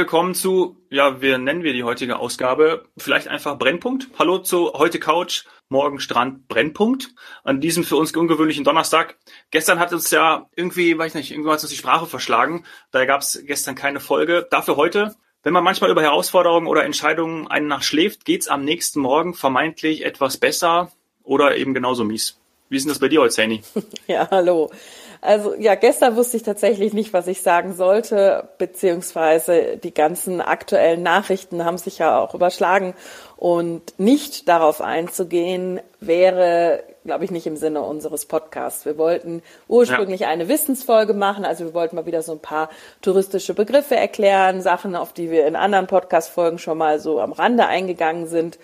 Willkommen zu, ja, wir nennen wir die heutige Ausgabe vielleicht einfach Brennpunkt. Hallo zu heute Couch, morgen Strand Brennpunkt. An diesem für uns ungewöhnlichen Donnerstag. Gestern hat uns ja irgendwie, weiß nicht, irgendwann hat uns die Sprache verschlagen. Daher gab es gestern keine Folge. Dafür heute, wenn man manchmal über Herausforderungen oder Entscheidungen einen Nacht schläft, geht's am nächsten Morgen vermeintlich etwas besser oder eben genauso mies. Wie ist denn das bei dir heute, Sani? Ja, hallo. Also ja, gestern wusste ich tatsächlich nicht, was ich sagen sollte, beziehungsweise die ganzen aktuellen Nachrichten haben sich ja auch überschlagen und nicht darauf einzugehen wäre, glaube ich, nicht im Sinne unseres Podcasts. Wir wollten ursprünglich ja. eine Wissensfolge machen, also wir wollten mal wieder so ein paar touristische Begriffe erklären, Sachen, auf die wir in anderen Podcast-Folgen schon mal so am Rande eingegangen sind.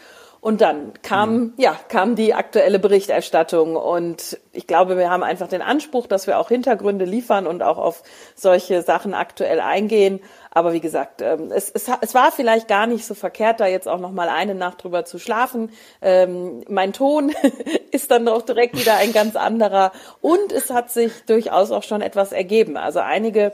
Und dann kam, ja, kam die aktuelle Berichterstattung. Und ich glaube, wir haben einfach den Anspruch, dass wir auch Hintergründe liefern und auch auf solche Sachen aktuell eingehen. Aber wie gesagt, ähm, es, es, es war vielleicht gar nicht so verkehrt, da jetzt auch noch mal eine Nacht drüber zu schlafen. Ähm, mein Ton ist dann doch direkt wieder ein ganz anderer. Und es hat sich durchaus auch schon etwas ergeben. Also einige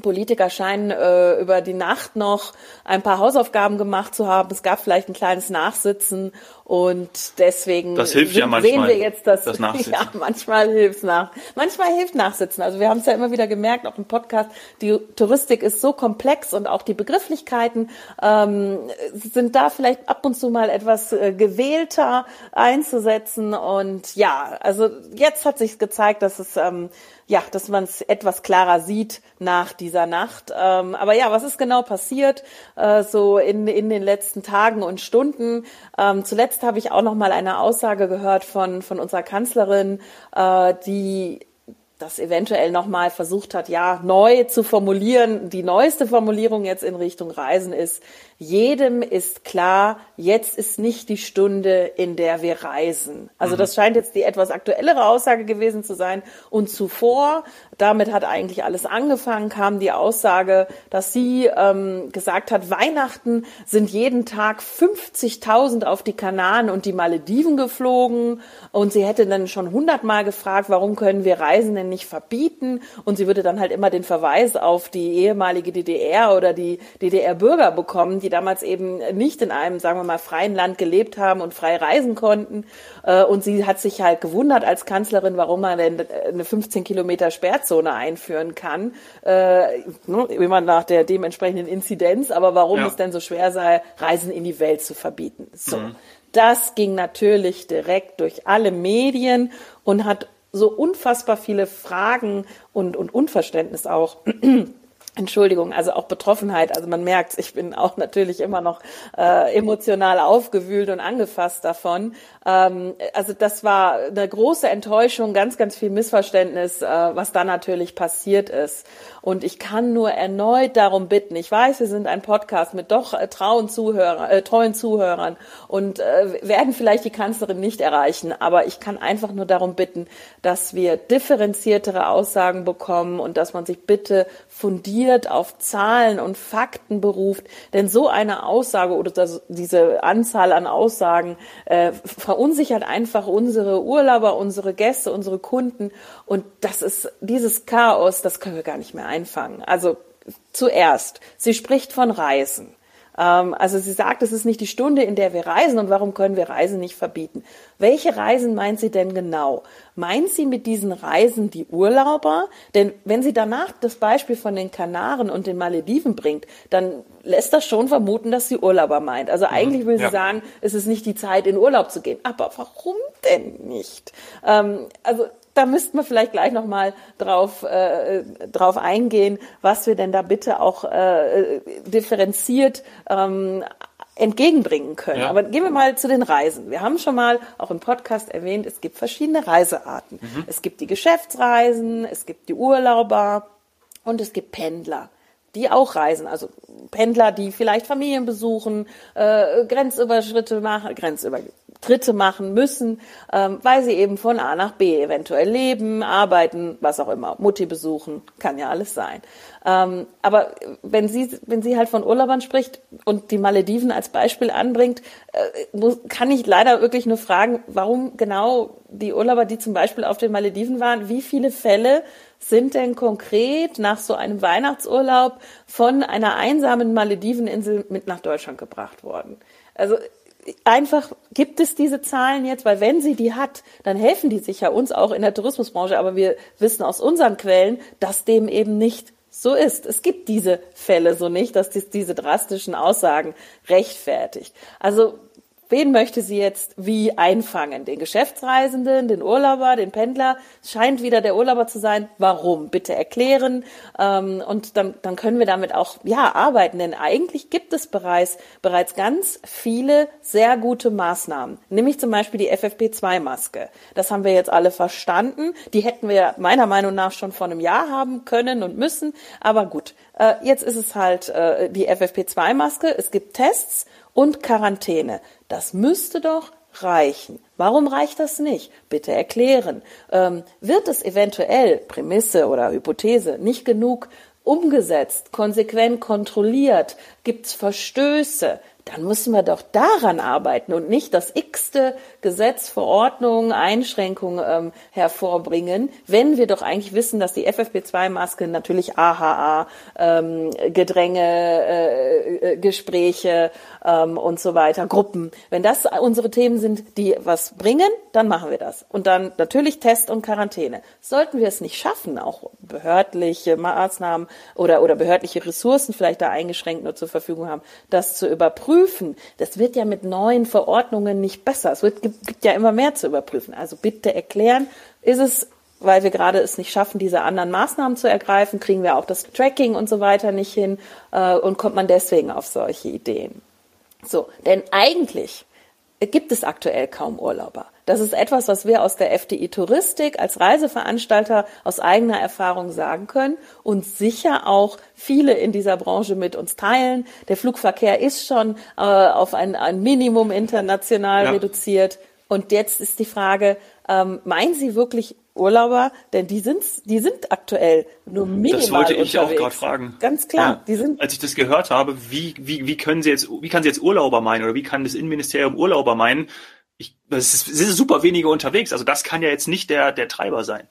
Politiker scheinen äh, über die Nacht noch ein paar Hausaufgaben gemacht zu haben. Es gab vielleicht ein kleines Nachsitzen und deswegen das hilft ja manchmal, sehen wir jetzt, dass das Nachsitzen. ja, manchmal hilft nach, manchmal hilft Nachsitzen. Also wir haben es ja immer wieder gemerkt, auch im Podcast, die Touristik ist so komplex und auch die Begrifflichkeiten ähm, sind da vielleicht ab und zu mal etwas äh, gewählter einzusetzen und ja, also jetzt hat sich gezeigt, dass es ähm, ja, dass man es etwas klarer sieht nach dieser Nacht. Ähm, aber ja, was ist genau passiert äh, so in, in den letzten Tagen und Stunden? Ähm, zuletzt habe ich auch noch mal eine Aussage gehört von von unserer Kanzlerin, äh, die das eventuell nochmal versucht hat, ja, neu zu formulieren. Die neueste Formulierung jetzt in Richtung Reisen ist, jedem ist klar, jetzt ist nicht die Stunde, in der wir reisen. Also mhm. das scheint jetzt die etwas aktuellere Aussage gewesen zu sein. Und zuvor, damit hat eigentlich alles angefangen, kam die Aussage, dass sie ähm, gesagt hat, Weihnachten sind jeden Tag 50.000 auf die Kanaren und die Malediven geflogen. Und sie hätte dann schon hundertmal gefragt, warum können wir Reisen denn nicht verbieten? Und sie würde dann halt immer den Verweis auf die ehemalige DDR oder die DDR-Bürger bekommen, die die damals eben nicht in einem, sagen wir mal, freien Land gelebt haben und frei reisen konnten. Äh, und sie hat sich halt gewundert als Kanzlerin, warum man denn eine 15 Kilometer Sperrzone einführen kann, äh, ne, immer nach der dementsprechenden Inzidenz, aber warum ja. es denn so schwer sei, Reisen in die Welt zu verbieten. So. Mhm. Das ging natürlich direkt durch alle Medien und hat so unfassbar viele Fragen und, und Unverständnis auch Entschuldigung, also auch Betroffenheit. Also man merkt, ich bin auch natürlich immer noch äh, emotional aufgewühlt und angefasst davon. Ähm, also das war eine große Enttäuschung, ganz, ganz viel Missverständnis, äh, was da natürlich passiert ist. Und ich kann nur erneut darum bitten. Ich weiß, wir sind ein Podcast mit doch äh, trauen Zuhörer, äh, treuen Zuhörern und äh, werden vielleicht die Kanzlerin nicht erreichen. Aber ich kann einfach nur darum bitten, dass wir differenziertere Aussagen bekommen und dass man sich bitte fundiert auf Zahlen und Fakten beruft. Denn so eine Aussage oder das, diese Anzahl an Aussagen äh, verunsichert einfach unsere Urlauber, unsere Gäste, unsere Kunden. Und das ist dieses Chaos, das können wir gar nicht mehr einfangen. Also zuerst, sie spricht von Reisen. Ähm, also sie sagt, es ist nicht die Stunde, in der wir reisen und warum können wir Reisen nicht verbieten? Welche Reisen meint sie denn genau? Meint sie mit diesen Reisen die Urlauber? Denn wenn sie danach das Beispiel von den Kanaren und den Malediven bringt, dann lässt das schon vermuten, dass sie Urlauber meint. Also mhm. eigentlich will sie ja. sagen, es ist nicht die Zeit, in Urlaub zu gehen. Aber warum denn nicht? Ähm, also da müssten wir vielleicht gleich nochmal drauf, äh, drauf eingehen, was wir denn da bitte auch äh, differenziert ähm, entgegenbringen können. Ja. Aber gehen wir mal zu den Reisen. Wir haben schon mal auch im Podcast erwähnt, es gibt verschiedene Reisearten. Mhm. Es gibt die Geschäftsreisen, es gibt die Urlauber und es gibt Pendler die auch reisen, also Pendler, die vielleicht Familien besuchen, äh, Grenzüberschritte machen, Grenzüber Tritte machen müssen, ähm, weil sie eben von A nach B eventuell leben, arbeiten, was auch immer, Mutti besuchen, kann ja alles sein. Ähm, aber wenn sie, wenn sie halt von Urlaubern spricht und die Malediven als Beispiel anbringt, äh, muss, kann ich leider wirklich nur fragen, warum genau die Urlauber, die zum Beispiel auf den Malediven waren, wie viele Fälle sind denn konkret nach so einem Weihnachtsurlaub von einer einsamen Malediveninsel mit nach Deutschland gebracht worden? Also einfach gibt es diese Zahlen jetzt, weil wenn sie die hat, dann helfen die sich ja uns auch in der Tourismusbranche, aber wir wissen aus unseren Quellen, dass dem eben nicht so ist. Es gibt diese Fälle so nicht, dass dies diese drastischen Aussagen rechtfertigt. Also Wen möchte sie jetzt wie einfangen? Den Geschäftsreisenden, den Urlauber, den Pendler? Scheint wieder der Urlauber zu sein. Warum? Bitte erklären. Ähm, und dann, dann können wir damit auch ja arbeiten. Denn eigentlich gibt es bereits, bereits ganz viele sehr gute Maßnahmen. Nämlich zum Beispiel die FFP2-Maske. Das haben wir jetzt alle verstanden. Die hätten wir meiner Meinung nach schon vor einem Jahr haben können und müssen. Aber gut, äh, jetzt ist es halt äh, die FFP2-Maske. Es gibt Tests und Quarantäne. Das müsste doch reichen. Warum reicht das nicht? Bitte erklären. Ähm, wird es eventuell, Prämisse oder Hypothese, nicht genug umgesetzt, konsequent kontrolliert? Gibt es Verstöße? Dann müssen wir doch daran arbeiten und nicht das x-te Gesetz, Verordnung, Einschränkung ähm, hervorbringen, wenn wir doch eigentlich wissen, dass die FFP2-Maske natürlich AHA, ähm, Gedränge, äh, äh, Gespräche ähm, und so weiter, Gruppen, wenn das unsere Themen sind, die was bringen, dann machen wir das. Und dann natürlich Test und Quarantäne. Sollten wir es nicht schaffen, auch behördliche Maßnahmen oder, oder behördliche Ressourcen vielleicht da eingeschränkt nur zur Verfügung haben, das zu überprüfen, überprüfen. Das wird ja mit neuen Verordnungen nicht besser. Es wird, gibt, ja immer mehr zu überprüfen. Also bitte erklären, ist es weil wir gerade es nicht schaffen, diese anderen Maßnahmen zu ergreifen, kriegen wir auch das Tracking und so weiter nicht hin äh, und kommt man deswegen auf solche Ideen. So, denn eigentlich gibt es aktuell kaum Urlauber. Das ist etwas, was wir aus der FDI Touristik als Reiseveranstalter aus eigener Erfahrung sagen können und sicher auch viele in dieser Branche mit uns teilen. Der Flugverkehr ist schon äh, auf ein, ein, Minimum international ja. reduziert. Und jetzt ist die Frage, ähm, meinen Sie wirklich Urlauber, denn die sind, die sind aktuell nur minimal Das wollte ich unterwegs. auch gerade fragen. Ganz klar, ja, die sind. Als ich das gehört habe, wie, wie, wie können Sie jetzt, wie kann Sie jetzt Urlauber meinen oder wie kann das Innenministerium Urlauber meinen? Ich, es, ist, es sind super wenige unterwegs, also das kann ja jetzt nicht der, der Treiber sein.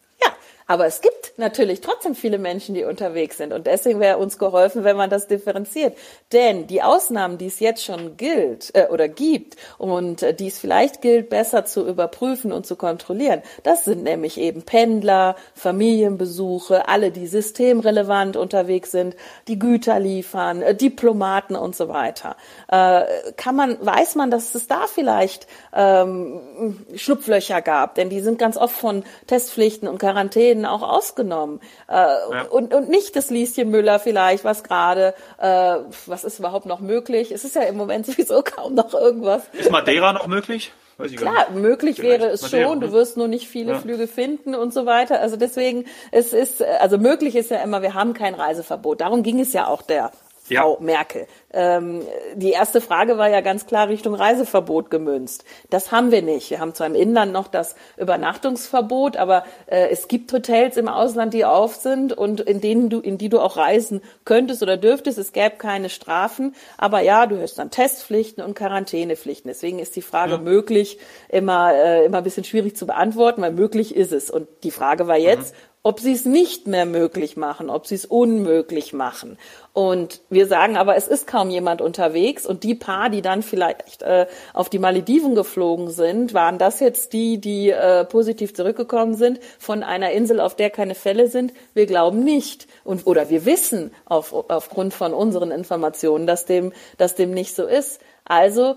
Aber es gibt natürlich trotzdem viele Menschen, die unterwegs sind. Und deswegen wäre uns geholfen, wenn man das differenziert. Denn die Ausnahmen, die es jetzt schon gilt äh, oder gibt und äh, die es vielleicht gilt, besser zu überprüfen und zu kontrollieren, das sind nämlich eben Pendler, Familienbesuche, alle, die systemrelevant unterwegs sind, die Güter liefern, äh, Diplomaten und so weiter. Äh, kann man, weiß man, dass es da vielleicht ähm, Schlupflöcher gab? Denn die sind ganz oft von Testpflichten und Quarantänen Szenen auch ausgenommen. Äh, ja. und, und nicht das Lieschen Müller vielleicht, was gerade, äh, was ist überhaupt noch möglich? Es ist ja im Moment sowieso kaum noch irgendwas. Ist Madeira noch möglich? Klar, möglich Vielleicht wäre es Madeira, schon. Du ne? wirst nur nicht viele ja. Flüge finden und so weiter. Also deswegen, es ist, also möglich ist ja immer, wir haben kein Reiseverbot. Darum ging es ja auch der Frau ja. Merkel. Ähm, die erste Frage war ja ganz klar Richtung Reiseverbot gemünzt. Das haben wir nicht. Wir haben zwar im Inland noch das Übernachtungsverbot, aber äh, es gibt Hotels im Ausland, die auf sind und in denen du, in die du auch reisen könntest oder dürftest. Es gäbe keine Strafen, aber ja, du hast dann Testpflichten und Quarantänepflichten. Deswegen ist die Frage ja. möglich immer äh, immer ein bisschen schwierig zu beantworten, weil möglich ist es. Und die Frage war jetzt, mhm ob sie es nicht mehr möglich machen, ob sie es unmöglich machen. Und wir sagen aber, es ist kaum jemand unterwegs und die paar, die dann vielleicht äh, auf die Malediven geflogen sind, waren das jetzt die, die äh, positiv zurückgekommen sind von einer Insel, auf der keine Fälle sind? Wir glauben nicht. Und, oder wir wissen auf, aufgrund von unseren Informationen, dass dem, dass dem nicht so ist. Also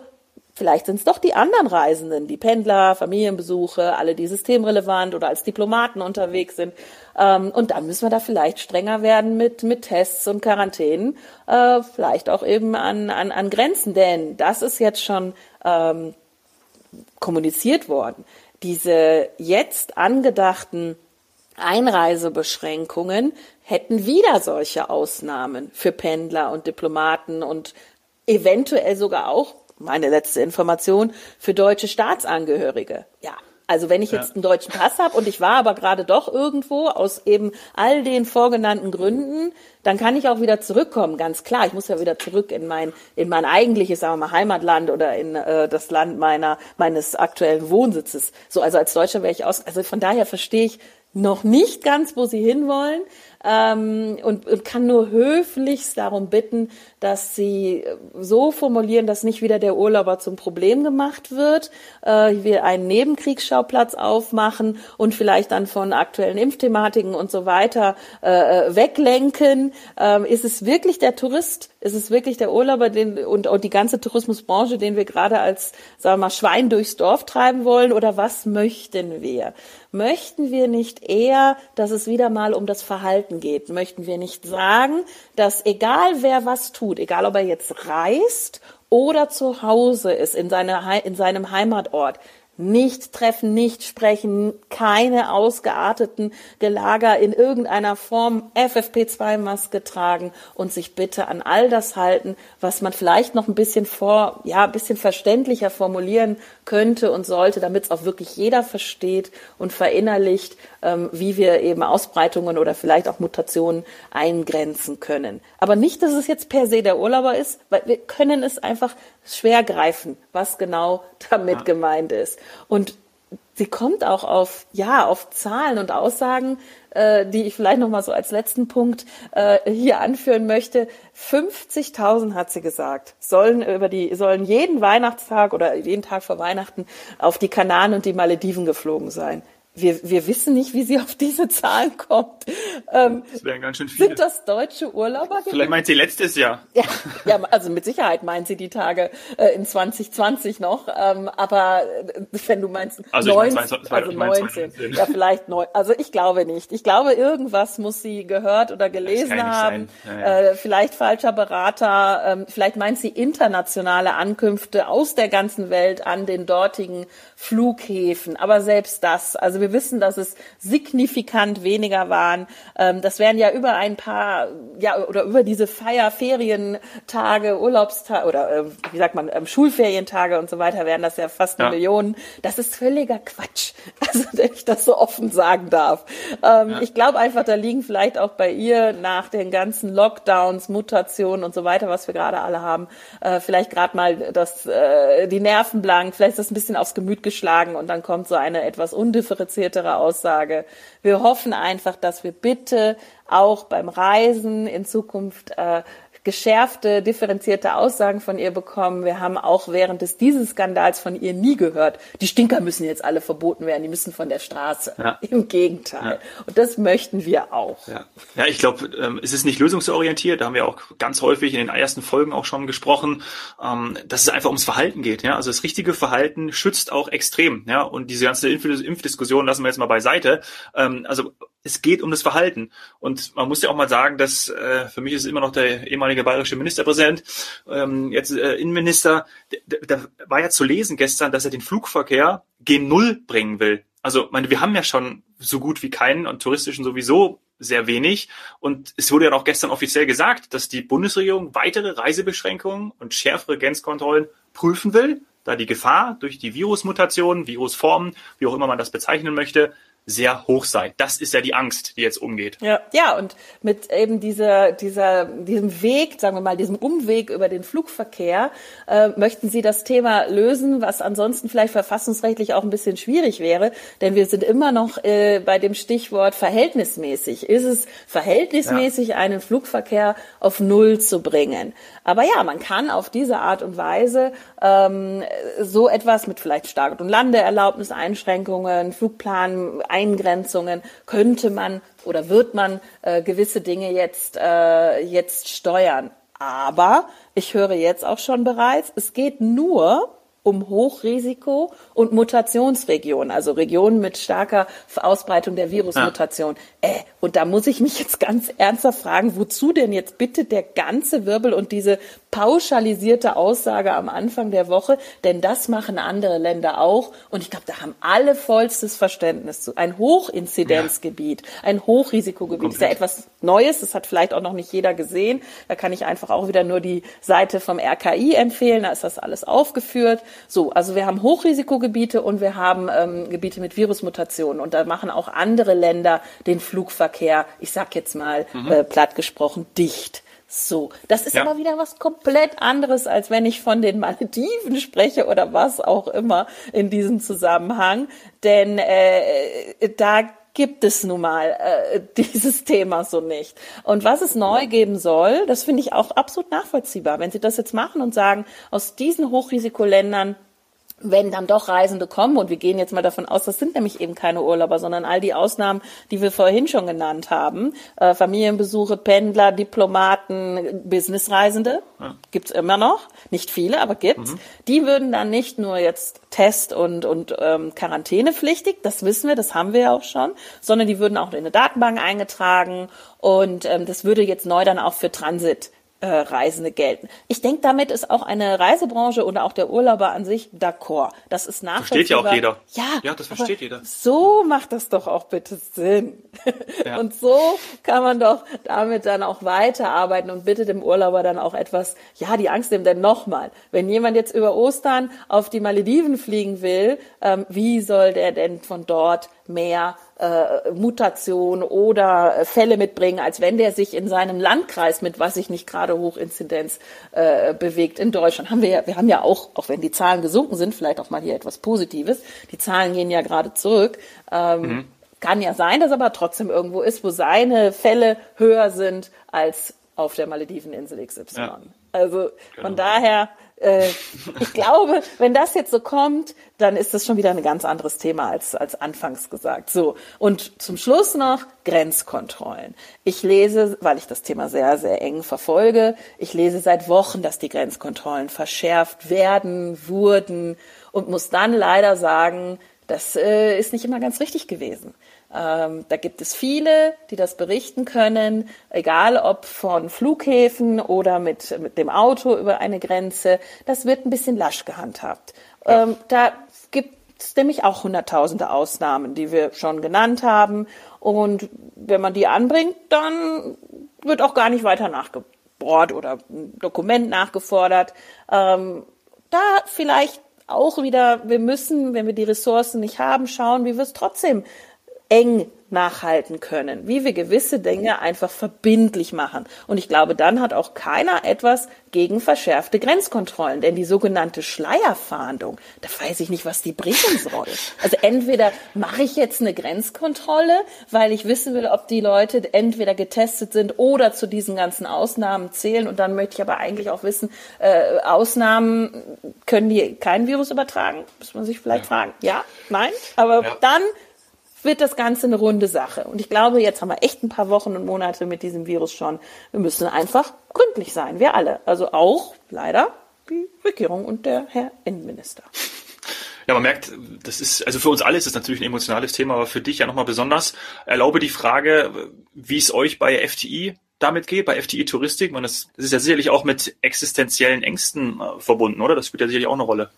Vielleicht sind es doch die anderen Reisenden, die Pendler, Familienbesuche, alle, die systemrelevant oder als Diplomaten unterwegs sind. Ähm, und dann müssen wir da vielleicht strenger werden mit, mit Tests und Quarantänen, äh, vielleicht auch eben an, an, an Grenzen, denn das ist jetzt schon ähm, kommuniziert worden. Diese jetzt angedachten Einreisebeschränkungen hätten wieder solche Ausnahmen für Pendler und Diplomaten und eventuell sogar auch meine letzte Information, für deutsche Staatsangehörige. Ja, also wenn ich jetzt ja. einen deutschen Pass habe und ich war aber gerade doch irgendwo aus eben all den vorgenannten Gründen, dann kann ich auch wieder zurückkommen, ganz klar. Ich muss ja wieder zurück in mein in mein eigentliches, sagen wir mal, Heimatland oder in äh, das Land meiner meines aktuellen Wohnsitzes. So also als Deutscher wäre ich aus. Also von daher verstehe ich noch nicht ganz, wo sie hinwollen ähm, und, und kann nur höflichst darum bitten, dass sie so formulieren, dass nicht wieder der Urlauber zum Problem gemacht wird, äh, wir einen Nebenkriegsschauplatz aufmachen und vielleicht dann von aktuellen Impfthematiken und so weiter äh, äh weglenken. Ähm, ist es wirklich der Tourist? Ist es wirklich der Urlauber den, und, und die ganze Tourismusbranche, den wir gerade als sagen wir mal, Schwein durchs Dorf treiben wollen? Oder was möchten wir? Möchten wir nicht eher, dass es wieder mal um das Verhalten geht? Möchten wir nicht sagen, dass egal wer was tut, egal ob er jetzt reist oder zu Hause ist, in, seine, in seinem Heimatort, nicht treffen, nicht sprechen, keine ausgearteten Gelager in irgendeiner Form, FFP2-Maske tragen und sich bitte an all das halten, was man vielleicht noch ein bisschen vor, ja, ein bisschen verständlicher formulieren könnte und sollte, damit es auch wirklich jeder versteht und verinnerlicht, ähm, wie wir eben Ausbreitungen oder vielleicht auch Mutationen eingrenzen können. Aber nicht, dass es jetzt per se der Urlauber ist, weil wir können es einfach schwer greifen, was genau damit ja. gemeint ist. Und sie kommt auch auf, ja, auf Zahlen und Aussagen, äh, die ich vielleicht noch mal so als letzten Punkt äh, hier anführen möchte. 50.000 hat sie gesagt, sollen über die, sollen jeden Weihnachtstag oder jeden Tag vor Weihnachten auf die Kanaren und die Malediven geflogen sein wir, wir wissen nicht, wie sie auf diese Zahlen kommt. Ähm, das wären ganz schön viele. Sind das deutsche Urlauber? Vielleicht meint sie letztes Jahr. Ja, ja also mit Sicherheit meint sie die Tage äh, in 2020 noch. Ähm, aber äh, wenn du meinst also 19, mein, 20, also 19, ja vielleicht neun. Also ich glaube nicht. Ich glaube, irgendwas muss sie gehört oder gelesen haben. Ja, ja. Äh, vielleicht falscher Berater. Ähm, vielleicht meint sie internationale Ankünfte aus der ganzen Welt an den dortigen Flughäfen. Aber selbst das, also wir wissen, dass es signifikant weniger waren. Ähm, das wären ja über ein paar, ja, oder über diese Feierferientage, Urlaubstage oder äh, wie sagt man, ähm, Schulferientage und so weiter wären das ja fast eine ja. Million. Das ist völliger Quatsch. Also, wenn ich das so offen sagen darf. Ähm, ja. Ich glaube einfach, da liegen vielleicht auch bei ihr nach den ganzen Lockdowns, Mutationen und so weiter, was wir gerade alle haben, äh, vielleicht gerade mal das, äh, die Nerven blank, vielleicht ist das ein bisschen aufs Gemüt geschlagen und dann kommt so eine etwas undifferenziertere Aussage. Wir hoffen einfach, dass wir bitte auch beim Reisen in Zukunft äh, geschärfte, differenzierte Aussagen von ihr bekommen. Wir haben auch während des dieses Skandals von ihr nie gehört, die Stinker müssen jetzt alle verboten werden, die müssen von der Straße. Ja. Im Gegenteil. Ja. Und das möchten wir auch. Ja, ja ich glaube, ähm, es ist nicht lösungsorientiert. Da haben wir auch ganz häufig in den ersten Folgen auch schon gesprochen, ähm, dass es einfach ums Verhalten geht. Ja, also das richtige Verhalten schützt auch extrem. Ja, und diese ganze Impf Impfdiskussion lassen wir jetzt mal beiseite. Ähm, also es geht um das Verhalten. Und man muss ja auch mal sagen, dass äh, für mich ist immer noch der ehemalige bayerische Ministerpräsident, ähm, jetzt äh, Innenminister, da war ja zu lesen gestern, dass er den Flugverkehr gen Null bringen will. Also, meine, wir haben ja schon so gut wie keinen und touristischen sowieso sehr wenig. Und es wurde ja auch gestern offiziell gesagt, dass die Bundesregierung weitere Reisebeschränkungen und schärfere Grenzkontrollen prüfen will, da die Gefahr durch die Virusmutationen, Virusformen, wie auch immer man das bezeichnen möchte, sehr hoch sei. Das ist ja die Angst, die jetzt umgeht. Ja, ja, und mit eben dieser, dieser, diesem Weg, sagen wir mal, diesem Umweg über den Flugverkehr, äh, möchten Sie das Thema lösen, was ansonsten vielleicht verfassungsrechtlich auch ein bisschen schwierig wäre, denn wir sind immer noch äh, bei dem Stichwort verhältnismäßig. Ist es verhältnismäßig, ja. einen Flugverkehr auf Null zu bringen? Aber ja, man kann auf diese Art und Weise ähm, so etwas mit vielleicht Start- und Landeerlaubnis, Einschränkungen, Flugplan, Eingrenzungen könnte man oder wird man äh, gewisse Dinge jetzt, äh, jetzt steuern. Aber ich höre jetzt auch schon bereits, es geht nur um Hochrisiko und Mutationsregionen, also Regionen mit starker Ausbreitung der Virusmutation. Ja. Äh, Und da muss ich mich jetzt ganz ernsthaft fragen, wozu denn jetzt bitte der ganze Wirbel und diese pauschalisierte Aussage am Anfang der Woche? Denn das machen andere Länder auch. Und ich glaube, da haben alle vollstes Verständnis zu. Ein Hochinzidenzgebiet, ein Hochrisikogebiet Komplett. ist ja etwas Neues. Das hat vielleicht auch noch nicht jeder gesehen. Da kann ich einfach auch wieder nur die Seite vom RKI empfehlen. Da ist das alles aufgeführt. So, also wir haben Hochrisikogebiete und wir haben ähm, Gebiete mit Virusmutationen. Und da machen auch andere Länder den Flugverkehr, ich sag jetzt mal mhm. äh, platt gesprochen, dicht. So, das ist ja. aber wieder was komplett anderes, als wenn ich von den Malediven spreche oder was auch immer in diesem Zusammenhang. Denn äh, da gibt es nun mal äh, dieses Thema so nicht. Und was es neu geben soll, das finde ich auch absolut nachvollziehbar. Wenn Sie das jetzt machen und sagen, aus diesen Hochrisikoländern wenn dann doch Reisende kommen, und wir gehen jetzt mal davon aus, das sind nämlich eben keine Urlauber, sondern all die Ausnahmen, die wir vorhin schon genannt haben, äh, Familienbesuche, Pendler, Diplomaten, Businessreisende, ja. gibt's immer noch, nicht viele, aber gibt's. Mhm. Die würden dann nicht nur jetzt Test und, und ähm, Quarantänepflichtig, das wissen wir, das haben wir ja auch schon, sondern die würden auch in eine Datenbank eingetragen und ähm, das würde jetzt neu dann auch für Transit äh, Reisende gelten. Ich denke, damit ist auch eine Reisebranche oder auch der Urlauber an sich d'accord. Das ist nachvollziehbar. Versteht ja auch jeder. Ja, ja das versteht jeder. So macht das doch auch bitte Sinn. Ja. Und so kann man doch damit dann auch weiterarbeiten und bitte dem Urlauber dann auch etwas, ja, die Angst nehmen. Denn nochmal, wenn jemand jetzt über Ostern auf die Malediven fliegen will, ähm, wie soll der denn von dort mehr äh, Mutation oder äh, Fälle mitbringen, als wenn der sich in seinem Landkreis mit, was ich nicht gerade Hochinzidenz äh, bewegt. In Deutschland haben wir ja, wir haben ja auch, auch wenn die Zahlen gesunken sind, vielleicht auch mal hier etwas Positives. Die Zahlen gehen ja gerade zurück. Ähm, mhm. Kann ja sein, dass aber trotzdem irgendwo ist, wo seine Fälle höher sind als auf der Malediveninsel XY. Ja. Also genau. von daher äh, ich glaube, wenn das jetzt so kommt, dann ist das schon wieder ein ganz anderes Thema als, als anfangs gesagt. So. Und zum Schluss noch Grenzkontrollen. Ich lese, weil ich das Thema sehr, sehr eng verfolge, ich lese seit Wochen, dass die Grenzkontrollen verschärft werden, wurden und muss dann leider sagen, das äh, ist nicht immer ganz richtig gewesen. Ähm, da gibt es viele, die das berichten können, egal ob von Flughäfen oder mit, mit dem Auto über eine Grenze. Das wird ein bisschen lasch gehandhabt. Ja. Ähm, da gibt es nämlich auch hunderttausende Ausnahmen, die wir schon genannt haben. Und wenn man die anbringt, dann wird auch gar nicht weiter nachgebohrt oder ein Dokument nachgefordert. Ähm, da vielleicht auch wieder, wir müssen, wenn wir die Ressourcen nicht haben, schauen, wie wir es trotzdem eng nachhalten können, wie wir gewisse Dinge einfach verbindlich machen. Und ich glaube, dann hat auch keiner etwas gegen verschärfte Grenzkontrollen, denn die sogenannte Schleierfahndung, da weiß ich nicht, was die bringen soll. Also entweder mache ich jetzt eine Grenzkontrolle, weil ich wissen will, ob die Leute entweder getestet sind oder zu diesen ganzen Ausnahmen zählen und dann möchte ich aber eigentlich auch wissen, äh, Ausnahmen können die kein Virus übertragen? Muss man sich vielleicht ja. fragen. Ja, nein, aber ja. dann wird das Ganze eine runde Sache. Und ich glaube, jetzt haben wir echt ein paar Wochen und Monate mit diesem Virus schon. Wir müssen einfach gründlich sein, wir alle. Also auch leider die Regierung und der Herr Innenminister. Ja, man merkt, das ist, also für uns alle ist es natürlich ein emotionales Thema, aber für dich ja nochmal besonders. Erlaube die Frage, wie es euch bei FTI damit geht, bei FTI Touristik. Man, das, das ist ja sicherlich auch mit existenziellen Ängsten äh, verbunden, oder? Das spielt ja sicherlich auch eine Rolle.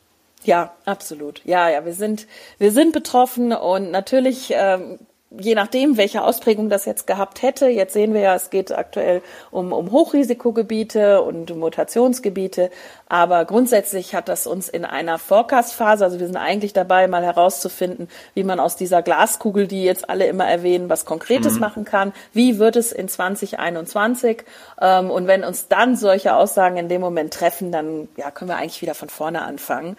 Ja, absolut. Ja, ja, wir sind, wir sind betroffen und natürlich ähm, je nachdem, welche Ausprägung das jetzt gehabt hätte, jetzt sehen wir ja, es geht aktuell um, um Hochrisikogebiete und Mutationsgebiete, aber grundsätzlich hat das uns in einer Forecast-Phase, also wir sind eigentlich dabei, mal herauszufinden, wie man aus dieser Glaskugel, die jetzt alle immer erwähnen, was Konkretes mhm. machen kann. Wie wird es in 2021? Ähm, und wenn uns dann solche Aussagen in dem Moment treffen, dann ja, können wir eigentlich wieder von vorne anfangen.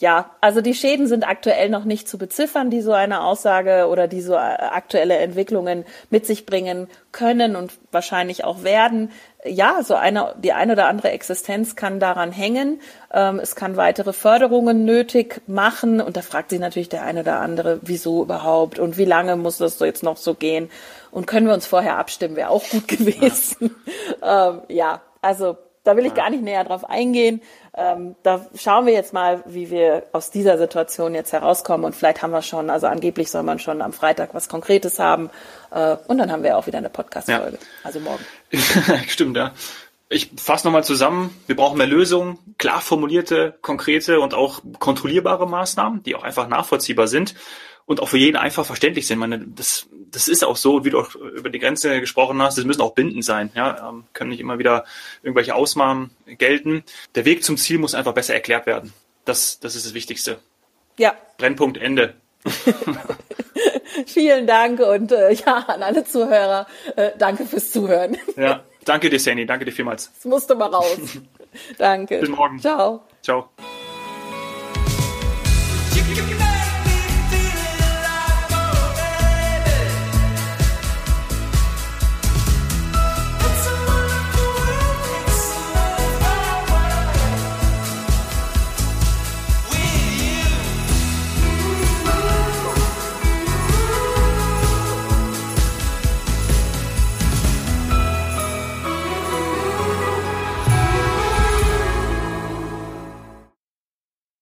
Ja, also die Schäden sind aktuell noch nicht zu beziffern, die so eine Aussage oder die so äh, aktuelle Entwicklungen mit sich bringen können und wahrscheinlich auch werden. Ja, so eine, die eine oder andere Existenz kann daran hängen. Ähm, es kann weitere Förderungen nötig machen. Und da fragt sich natürlich der eine oder andere, wieso überhaupt und wie lange muss das so jetzt noch so gehen? Und können wir uns vorher abstimmen, wäre auch gut gewesen. Ja, ähm, ja also da will ich gar nicht näher drauf eingehen. Ähm, da schauen wir jetzt mal, wie wir aus dieser Situation jetzt herauskommen und vielleicht haben wir schon, also angeblich soll man schon am Freitag was Konkretes haben äh, und dann haben wir auch wieder eine Podcast-Folge, ja. also morgen. Stimmt, ja. Ich fasse nochmal zusammen. Wir brauchen mehr Lösungen, klar formulierte, konkrete und auch kontrollierbare Maßnahmen, die auch einfach nachvollziehbar sind und auch für jeden einfach verständlich sind. Ich meine, das, das ist auch so, wie du auch über die Grenze gesprochen hast, das müssen auch bindend sein. Ja, ähm, können nicht immer wieder irgendwelche Ausnahmen gelten. Der Weg zum Ziel muss einfach besser erklärt werden. Das, das ist das Wichtigste. Ja. Brennpunkt Ende. Vielen Dank und äh, ja, an alle Zuhörer, äh, danke fürs Zuhören. Ja, danke dir, Sandy, danke dir vielmals. Es musste mal raus. danke. Bis morgen. Ciao. Ciao.